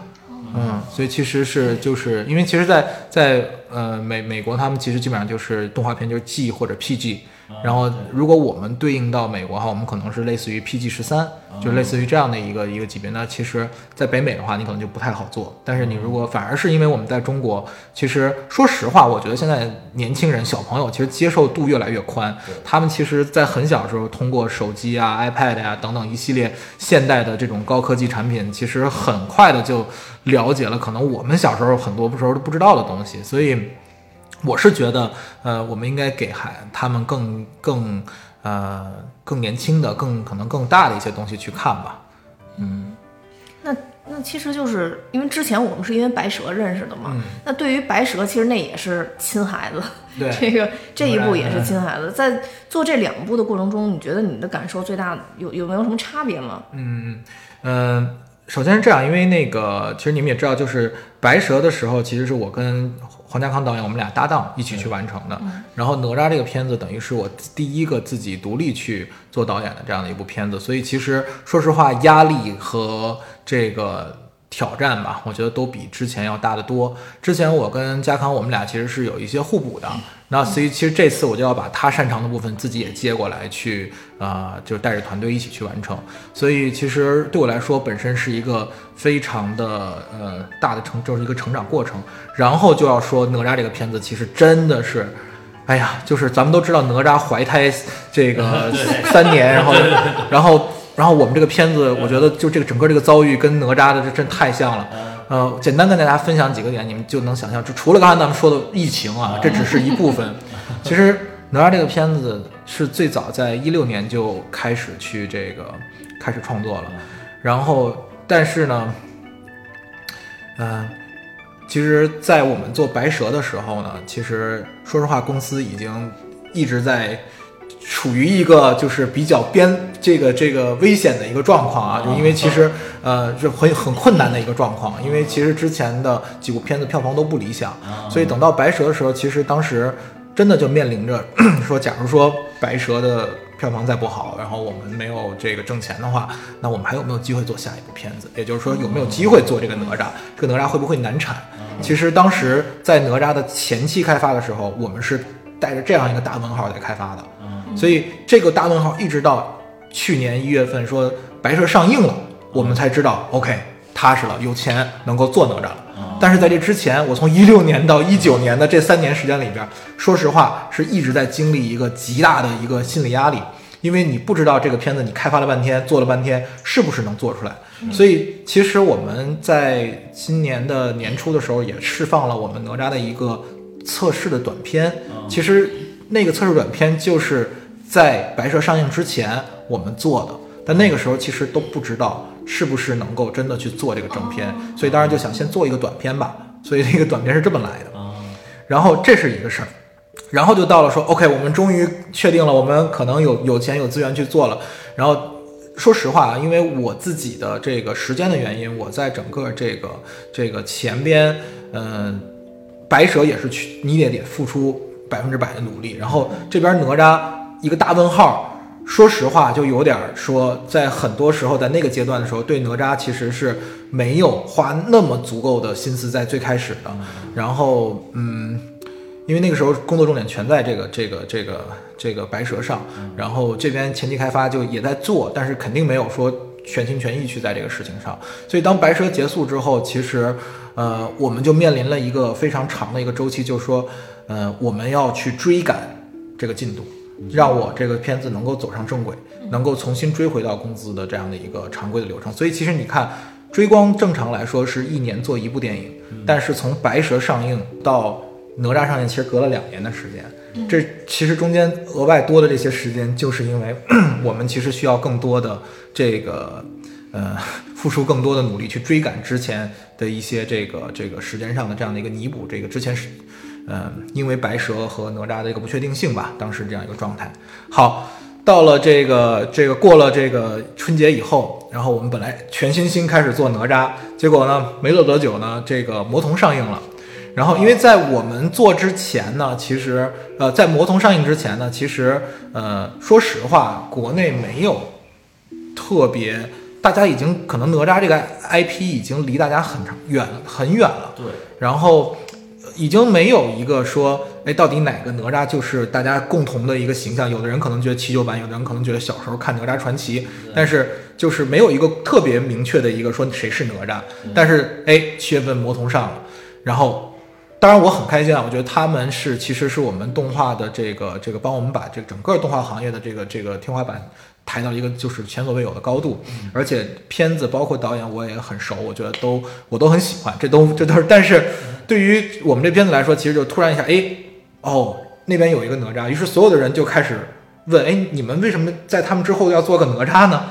嗯，所以其实是就是因为其实，在在呃美美国他们其实基本上就是动画片就是 G 或者 PG。然后，如果我们对应到美国的话，我们可能是类似于 PG 十三，就类似于这样的一个一个级别。那其实，在北美的话，你可能就不太好做。但是你如果反而是因为我们在中国，其实说实话，我觉得现在年轻人、小朋友其实接受度越来越宽。他们其实，在很小的时候通过手机啊、iPad 呀等等一系列现代的这种高科技产品，其实很快的就了解了可能我们小时候很多时候都不知道的东西。所以。我是觉得，呃，我们应该给孩他们更更呃更年轻的、更可能更大的一些东西去看吧。嗯，那那其实就是因为之前我们是因为白蛇认识的嘛。那对于白蛇，其实那也是亲孩子。对，这个这一部也是亲孩子。在做这两部的过程中，你觉得你的感受最大有有没有什么差别吗？嗯嗯，首先是这样，因为那个其实你们也知道，就是白蛇的时候，其实是我跟。黄家康导演，我们俩搭档一起去完成的。然后哪吒这个片子等于是我第一个自己独立去做导演的这样的一部片子，所以其实说实话，压力和这个。挑战吧，我觉得都比之前要大得多。之前我跟家康，我们俩其实是有一些互补的。那所以其实这次我就要把他擅长的部分自己也接过来，去啊，就是带着团队一起去完成。所以其实对我来说，本身是一个非常的呃大的成，就是一个成长过程。然后就要说哪吒这个片子，其实真的是，哎呀，就是咱们都知道哪吒怀胎这个 三年，然后然后。然后我们这个片子，我觉得就这个整个这个遭遇跟哪吒的这真太像了。呃，简单跟大家分享几个点，你们就能想象，就除了刚才咱们说的疫情啊，这只是一部分。其实哪吒这个片子是最早在一六年就开始去这个开始创作了。然后，但是呢，嗯，其实，在我们做白蛇的时候呢，其实说实话，公司已经一直在。处于一个就是比较边这个这个危险的一个状况啊，就因为其实呃是很很困难的一个状况，因为其实之前的几部片子票房都不理想，所以等到白蛇的时候，其实当时真的就面临着 说，假如说白蛇的票房再不好，然后我们没有这个挣钱的话，那我们还有没有机会做下一部片子？也就是说有没有机会做这个哪吒？这个哪吒会不会难产？其实当时在哪吒的前期开发的时候，我们是带着这样一个大问号在开发的。所以这个大问号一直到去年一月份说白蛇上映了，我们才知道 OK 踏实了，有钱能够做哪吒了。但是在这之前，我从一六年到一九年的这三年时间里边，说实话是一直在经历一个极大的一个心理压力，因为你不知道这个片子你开发了半天，做了半天是不是能做出来。所以其实我们在今年的年初的时候也释放了我们哪吒的一个测试的短片，其实那个测试短片就是。在白蛇上映之前，我们做的，但那个时候其实都不知道是不是能够真的去做这个正片，所以当时就想先做一个短片吧。所以那个短片是这么来的。然后这是一个事儿，然后就到了说，OK，我们终于确定了，我们可能有有钱有资源去做了。然后说实话啊，因为我自己的这个时间的原因，我在整个这个这个前边，嗯，白蛇也是去你也得付出百分之百的努力，然后这边哪吒。一个大问号，说实话，就有点说，在很多时候，在那个阶段的时候，对哪吒其实是没有花那么足够的心思在最开始的。然后，嗯，因为那个时候工作重点全在这个这个这个这个白蛇上，然后这边前期开发就也在做，但是肯定没有说全心全意去在这个事情上。所以当白蛇结束之后，其实，呃，我们就面临了一个非常长的一个周期，就是说，呃，我们要去追赶这个进度。让我这个片子能够走上正轨，能够重新追回到工资的这样的一个常规的流程。所以其实你看，追光正常来说是一年做一部电影，但是从白蛇上映到哪吒上映，其实隔了两年的时间。这其实中间额外多的这些时间，就是因为 我们其实需要更多的这个呃 付出更多的努力去追赶之前的一些这个这个时间上的这样的一个弥补，这个之前是呃因为白蛇和哪吒的一个不确定性吧，当时这样一个状态。好，到了这个这个过了这个春节以后，然后我们本来全身心开始做哪吒，结果呢没做多久呢，这个魔童上映了。然后，因为在我们做之前呢，其实呃，在魔童上映之前呢，其实呃，说实话，国内没有特别，大家已经可能哪吒这个 IP 已经离大家很长远很远了，对，然后已经没有一个说，哎，到底哪个哪吒就是大家共同的一个形象？有的人可能觉得七九版，有的人可能觉得小时候看哪吒传奇，但是就是没有一个特别明确的一个说谁是哪吒。但是哎，七月份魔童上了，然后。当然我很开心啊，我觉得他们是其实是我们动画的这个这个帮我们把这整个动画行业的这个这个天花板抬到一个就是前所未有的高度，而且片子包括导演我也很熟，我觉得都我都很喜欢，这都这都是。但是对于我们这片子来说，其实就突然一下，哎，哦，那边有一个哪吒，于是所有的人就开始问，哎，你们为什么在他们之后要做个哪吒呢？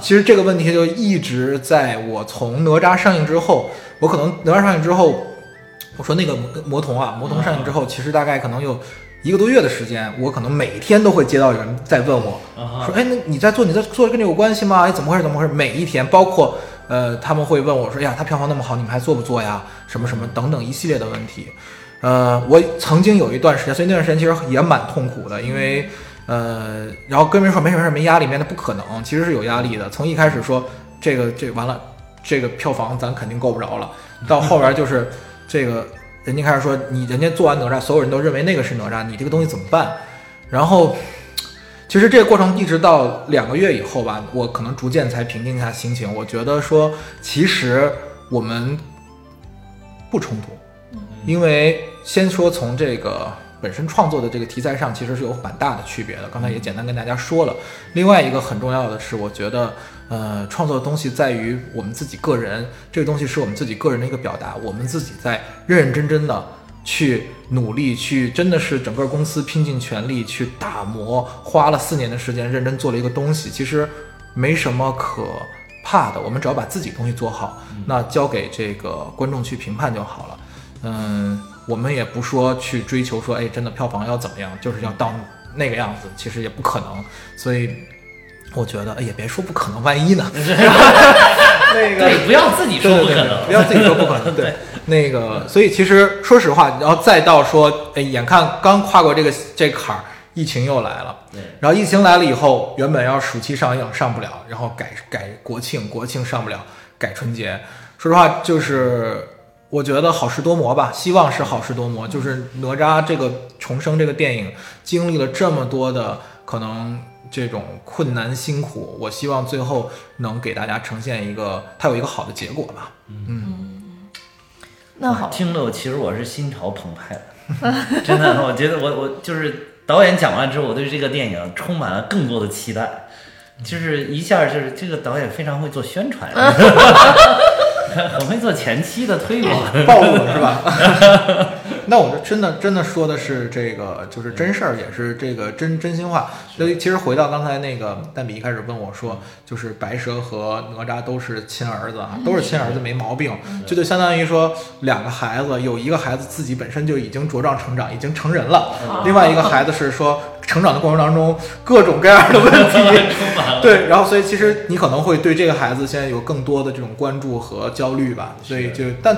其实这个问题就一直在我从哪吒上映之后，我可能哪吒上映之后。我说那个魔魔童啊，魔童上映之后，其实大概可能有一个多月的时间，我可能每天都会接到有人在问我，说，哎，那你在做，你在做跟这有关系吗？哎，怎么回事？怎么回事？每一天，包括呃，他们会问我说，哎呀，他票房那么好，你们还做不做呀？什么什么等等一系列的问题。呃，我曾经有一段时间，所以那段时间其实也蛮痛苦的，因为呃，然后跟人说没什么事没压力，没那不可能，其实是有压力的。从一开始说这个这完了，这个票房咱肯定够不着了，到后边就是。这个人家开始说你，人家做完哪吒，所有人都认为那个是哪吒，你这个东西怎么办？然后，其实这个过程一直到两个月以后吧，我可能逐渐才平静一下心情。我觉得说，其实我们不冲突，因为先说从这个本身创作的这个题材上，其实是有蛮大的区别的。刚才也简单跟大家说了。另外一个很重要的是，我觉得。呃，创作的东西在于我们自己个人，这个东西是我们自己个人的一个表达，我们自己在认认真真的去努力，去真的是整个公司拼尽全力去打磨，花了四年的时间认真做了一个东西，其实没什么可怕的，我们只要把自己东西做好，那交给这个观众去评判就好了。嗯，我们也不说去追求说，哎，真的票房要怎么样，就是要到那个样子，其实也不可能，所以。我觉得也别说不可能，万一呢？那个 对，不要自己说不可能，不要自己说不可能。对，那个，所以其实说实话，然后再到说，哎，眼看刚跨过这个这坎儿，疫情又来了。对，然后疫情来了以后，原本要暑期上映上不了，然后改改国庆，国庆上不了，改春节。说实话，就是我觉得好事多磨吧，希望是好事多磨。就是哪吒这个重生这个电影，经历了这么多的可能。这种困难辛苦，我希望最后能给大家呈现一个，它有一个好的结果吧。嗯，那好，听了我其实我是心潮澎湃的，真的，我觉得我我就是导演讲完之后，我对这个电影充满了更多的期待，就是一下就是这个导演非常会做宣传，很会做前期的推广，暴露了是吧？那我这真的真的说的是这个，就是真事儿，也是这个真真心话。所以其实回到刚才那个蛋比一开始问我说，就是白蛇和哪吒都是亲儿子啊，都是亲儿子没毛病。这就相当于说两个孩子，有一个孩子自己本身就已经茁壮成长，已经成人了；另外一个孩子是说成长的过程当中各种各样的问题。对，然后所以其实你可能会对这个孩子现在有更多的这种关注和焦虑吧。所以就但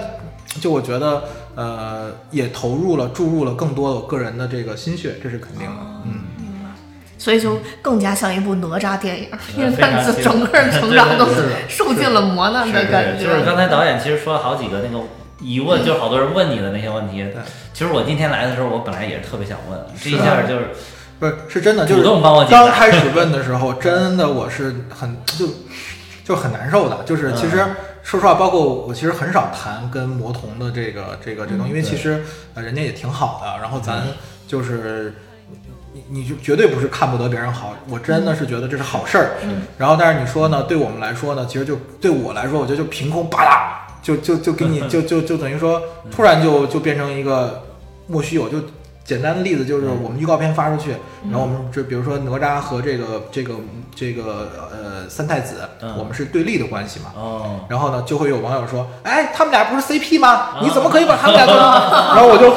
就我觉得。呃，也投入了、注入了更多的个人的这个心血，这是肯定的。嗯，明白。所以就更加像一部哪吒电影，因为他整个人成长都是受尽了磨难的感觉。就是刚才导演其实说了好几个那个疑问，就是好多人问你的那些问题。其实我今天来的时候，我本来也是特别想问，这一下就是不是是真的，就是主动帮我刚开始问的时候，真的我是很就就很难受的，就是其实。说实话，包括我其实很少谈跟魔童的这个这个这东西，因为其实呃人家也挺好的，然后咱就是你你就绝对不是看不得别人好，我真的是觉得这是好事儿。然后，但是你说呢？对我们来说呢，其实就对我来说，我觉得就凭空吧啦，就就就给你 就就就等于说，突然就就变成一个莫须有。就简单的例子就是，我们预告片发出去，然后我们就比如说哪吒和这个这个这个呃三太子，嗯我们是对立的关系嘛。哦，然后呢，就会有网友说：“哎，他们俩不是 CP 吗？你怎么可以把他们俩做成？”然后我就，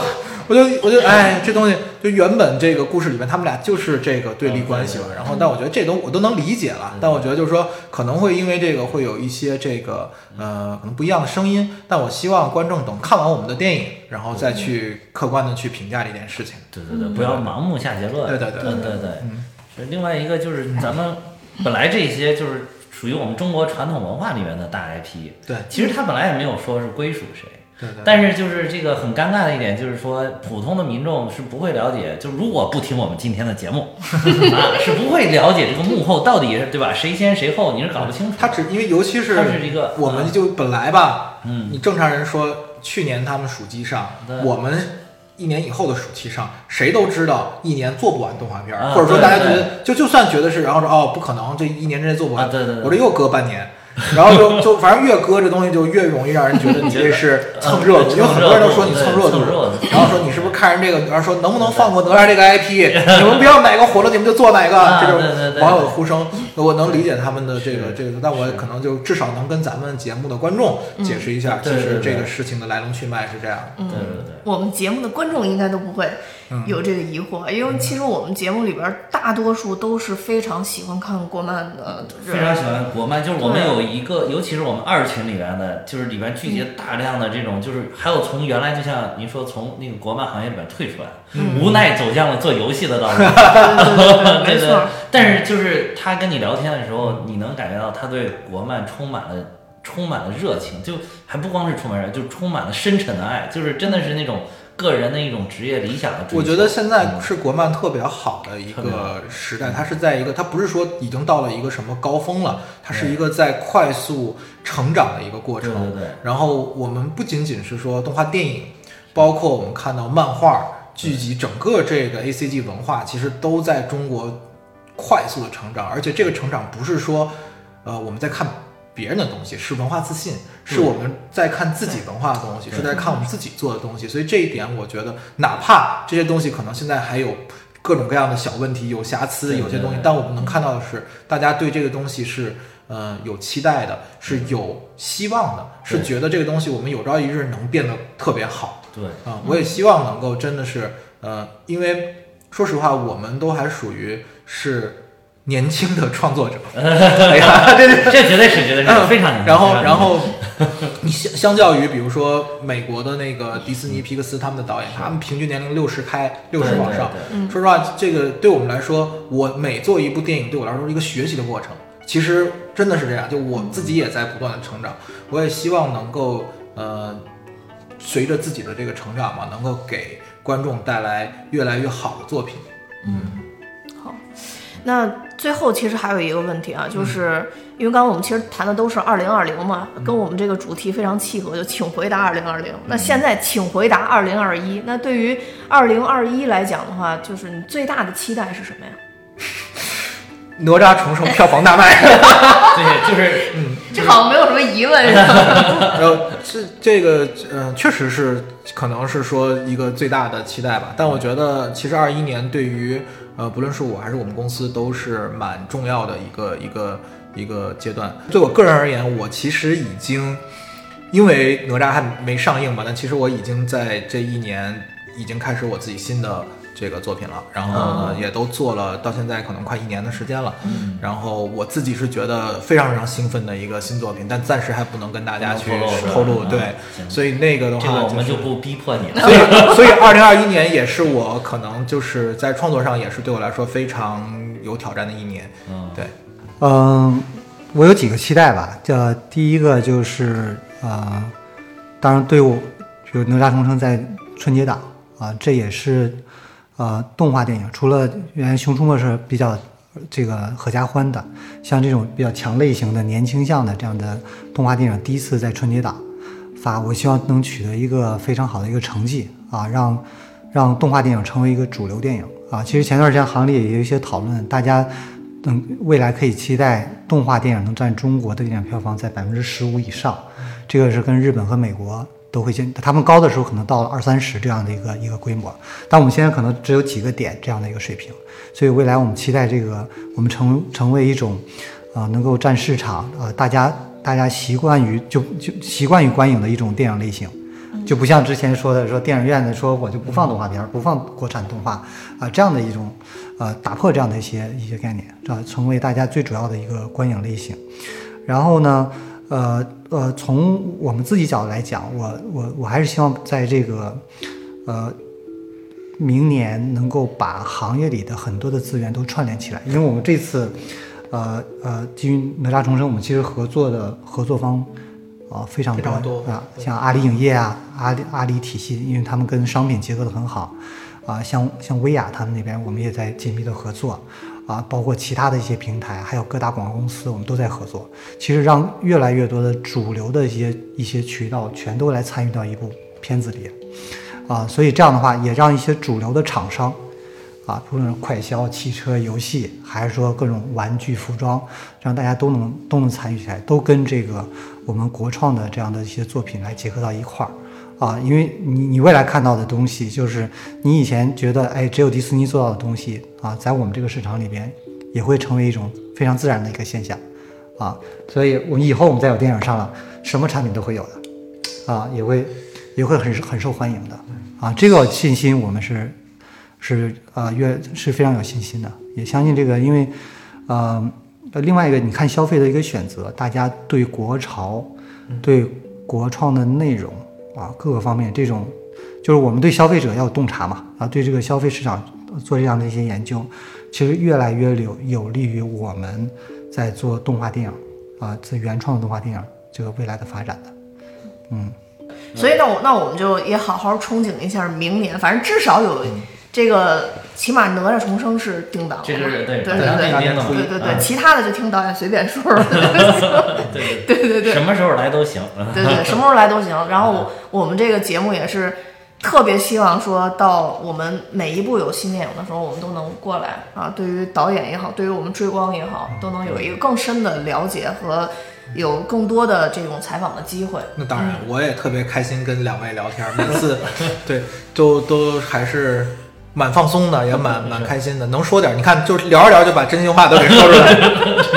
我就，我就，哎，这东西就原本这个故事里面他们俩就是这个对立关系了。然后，但我觉得这都我都能理解了。但我觉得就是说，可能会因为这个会有一些这个呃可能不一样的声音。但我希望观众等看完我们的电影，然后再去客观的去评价这件事情。对对对，不要盲目下结论。对对对对对对嗯是另外一个就是咱们本来这些就是属于我们中国传统文化里面的大 IP，对其实它本来也没有说是归属谁。对对。但是就是这个很尴尬的一点，就是说普通的民众是不会了解，就如果不听我们今天的节目 啊，是不会了解这个幕后到底是对吧？谁先谁后，你是搞不清楚的。他只因为尤其是他是一个我们就本来吧，嗯你正常人说去年他们暑期上，我们一年以后的暑期上，谁都知道一年做不完动画片或者说大家觉得就就算觉得是，然后说哦不可能，这一年之内做不完，啊对对对我这又隔半年。然后就就反正越搁这东西就越容易让人觉得你这是蹭热度，因为很多人都说你蹭热度然后说你是不是看人这个，然后说能不能放过哪吒这个 IP，你们不要哪个火了你们就做哪个，啊这对对对种网友的呼声，我能理解他们的这个这个，但我可能就至少能跟咱们节目的观众解释一下，其实这个事情的来龙去脉是这样的。对对对。我们节目的观众应该都不会有这个疑惑，因为其实我们节目里边大多数都是非常喜欢看国漫的人，非常喜欢国漫，就是我们有一个，尤其是我们二群里边的，就是里边聚集大量的这种，就是还有从原来就像您说从那个国漫行业里边退出来，无奈走向了做游戏的道路。对对没错。但是就是他跟你聊天的时候，你能感觉到他对国漫充满了充满了热情，就还不光是充满热，就充满了深沉的爱，就是真的是那种个人的一种职业理想的追求。我觉得现在是国漫特别好的一个时代，它是在一个，它不是说已经到了一个什么高峰了，它是一个在快速成长的一个过程。对对对然后我们不仅仅是说动画电影，包括我们看到漫画、剧集，整个这个 A C G 文化其实都在中国快速的成长，而且这个成长不是说，呃，我们在看别人的东西，是文化自信，是我们在看自己文化的东西，是在看我们自己做的东西。所以这一点，我觉得哪怕这些东西可能现在还有各种各样的小问题、有瑕疵、有些东西但我们能看到的是，大家对这个东西是。呃，有期待的，是有希望的，是觉得这个东西我们有朝一日能变得特别好对啊、我也希望能够真的是，呃，因为说实话，我们都还属于是年轻的创作者，哎呀，这这这绝对是绝对是非常年轻然后，然后你相相较于比如说美国的那个迪士尼、皮克斯他们的导演，他们平均年龄六十开，六十往上。说实话，这个对我们来说，我每做一部电影，对我来说是一个学习的过程。其实真的是这样，就我自己也在不断的成长，我也希望能够呃，随着自己的这个成长嘛，能够给观众带来越来越好的作品。那最后其实还有一个问题啊，就是因为刚刚我们其实谈的都是二零二零嘛，跟我们这个主题非常契合，就请回答二零二零。那现在请回答二零二一，那对于二零二一来讲的话，就是你最大的期待是什么呀？哪吒重生票房大卖。对，就是嗯 这好像没有什么疑问，是吧？然后这这个呃，确实是可能是说一个最大的期待吧。但我觉得其实二一年对于呃，不论是我还是我们公司，都是蛮重要的一个一个一个阶段。对我个人而言，我其实已经因为哪吒还没上映嘛，但其实我已经在这一年已经开始我自己新的。这个作品了，然后呢，也都做了，到现在可能快一年的时间了。嗯然后我自己是觉得非常非常兴奋的一个新作品，但暂时还不能跟大家去透露对，所以那个的话、这个我们就不逼迫你了。所以，所以二零二一年也是我可能就是在创作上也是对我来说非常有挑战的一年。嗯，对，嗯，我有几个期待吧。这第一个就是呃，当然对我，比如《哪吒重生》在春节档啊、这也是呃动画电影，除了原来《熊出没》是比较这个合家欢的，像这种比较强类型的年轻向的这样的动画电影，第一次在春节档发，我希望能取得一个非常好的一个成绩啊，让让动画电影成为一个主流电影啊。其实前段时间行里也有一些讨论，大家等未来可以期待动画电影能占中国的电影票房在百分之十五以上，这个是跟日本和美国都会见，他们高的时候可能到了二三十这样的一个一个规模，但我们现在可能只有几个点这样的一个水平，所以未来我们期待这个我们成成为一种啊、能够占市场啊、大家大家习惯于就就习惯于观影的一种电影类型。就不像之前说的，说电影院的说我就不放动画片，不放国产动画啊、这样的一种呃打破这样的一些一些概念，是吧？成为大家最主要的一个观影类型。然后呢，呃呃，从我们自己角度来讲，我我我还是希望在这个呃明年能够把行业里的很多的资源都串联起来，因为我们这次呃呃基于哪吒重生，我们其实合作的合作方啊、非常非常多啊，像阿里影业啊、阿里阿里体系，因为他们跟商品结合的很好啊，像像薇娅他们那边，我们也在紧密的合作啊，包括其他的一些平台，还有各大广告公司，我们都在合作。其实让越来越多的主流的一些一些渠道全都来参与到一部片子里啊，所以这样的话也让一些主流的厂商。啊，不论是快消、汽车、游戏，还是说各种玩具、服装，让大家都能都能参与起来，都跟这个我们国创的这样的一些作品来结合到一块儿。啊，因为你你未来看到的东西，就是你以前觉得哎只有迪士尼做到的东西啊，在我们这个市场里边也会成为一种非常自然的一个现象。啊，所以我们以后我们再有电影上了，什么产品都会有的，啊，也会也会很很受欢迎的。啊，这个信心我们是是啊，越是非常有信心的，也相信这个，因为，呃，呃另外一个，你看消费的一个选择，大家对国潮、对国创的内容啊，各个方面这种，就是我们对消费者要有洞察嘛，啊，对这个消费市场做这样的一些研究，其实越来越有有利于我们在做动画电影啊，在原创的动画电影这个未来的发展的，嗯。所以那我那我们就也好好憧憬一下明年，反正至少有这个，起码哪吒重生是定档了，这是对对对对对对其他的就听导演随便说了，对 对对。对什么时候来都行。对对，什么时候来都行。然后我我们这个节目也是特别希望说到我们每一部有新电影的时候，我们都能过来啊，对于导演也好，对于我们追光也好，都能有一个更深的了解和有更多的这种采访的机会。那当然，我也特别开心跟两位聊天，每次 对都都还是蛮放松的，也蛮蛮开心的，能说点，你看就聊着聊着就把真心话都给说出来了。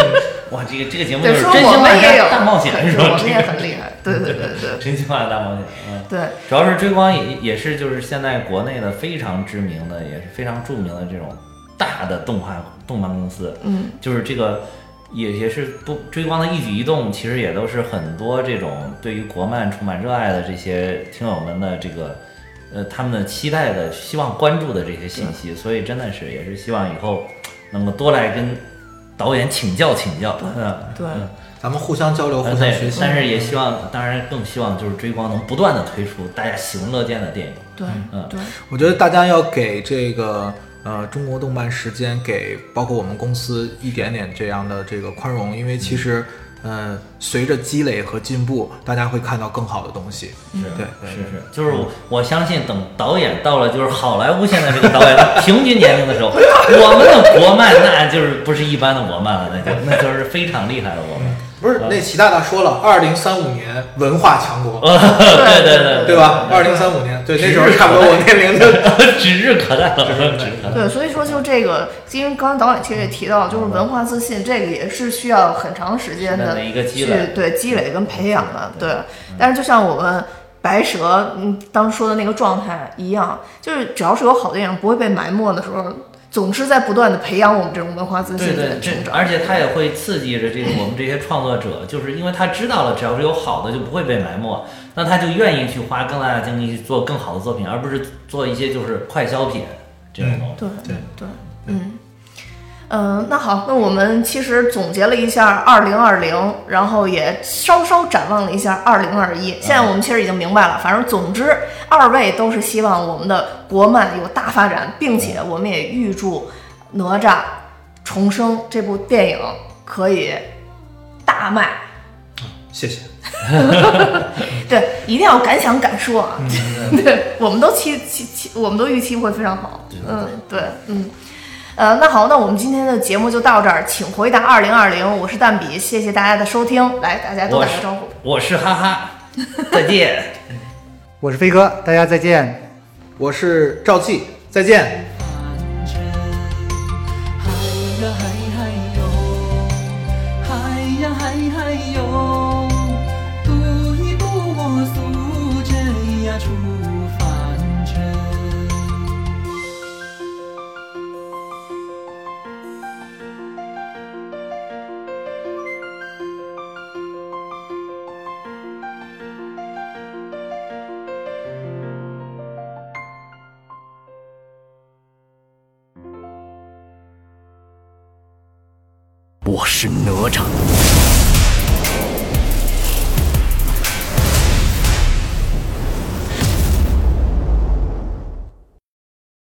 哇，这个这个节目，就是真心话大冒险是吧？我们也很厉害。对对对对 真心话大冒险，嗯。对。主要是追光也也是就是现在国内的非常知名的，也是非常著名的这种大的动画动漫公司，嗯，就是这个也也是不追光的一举一动，其实也都是很多这种对于国漫充满热爱的这些听友们的这个呃他们的期待的、希望关注的这些信息，所以真的是也是希望以后能够多来跟导演请教请教，嗯，对嗯咱们互相交流，互相学，习。但是也希望，当然更希望就是追光能不断的推出大家喜闻乐见的电影。对嗯对我觉得大家要给这个呃中国动漫时间，给包括我们公司一点点这样的这个宽容，因为其实呃随着积累和进步，大家会看到更好的东西。是对对是是，就是我我相信，等导演到了就是好莱坞现在这个导演平均年龄的时候，我们的国漫那就是不是一般的国漫了，那就那就是非常厉害了。我们，不是，那习大大说了，二零三五年文化强国，对对对对吧？二零三五年，对，那时候差不多我年龄就 指日可待了，指日可待。对，所以说就这个，因为刚才导演其实也提到，就是文化自信，这个也是需要很长时间的的一个积去累对积累跟培养的，对。但是就像我们白蛇，嗯，当时说的那个状态一样，就是只要是有好电影不会被埋没的时候，总是在不断的培养我们这种文化自信对对，这的成长。而且他也会刺激着这个我们这些创作者，就是因为他知道了，只要是有好的就不会被埋没，那他就愿意去花更大的精力去做更好的作品，而不是做一些就是快消品这种东西。对对对，嗯。嗯，那好，那我们其实总结了一下二零二零，然后也稍稍展望了一下二零二一。现在我们其实已经明白了，反正总之，二位都是希望我们的国漫有大发展，并且我们也预祝《哪吒重生》这部电影可以大卖。谢谢。对，一定要敢想敢说啊！对，我们都期期期，我们都预期会非常好。嗯，对，嗯。呃，那好，那我们今天的节目就到这儿，请回答二零二零。我是蛋比，谢谢大家的收听。来，大家都打个招呼。我是哈哈，再见。我是飞哥，大家再见。我是赵记，再见。是哪吒。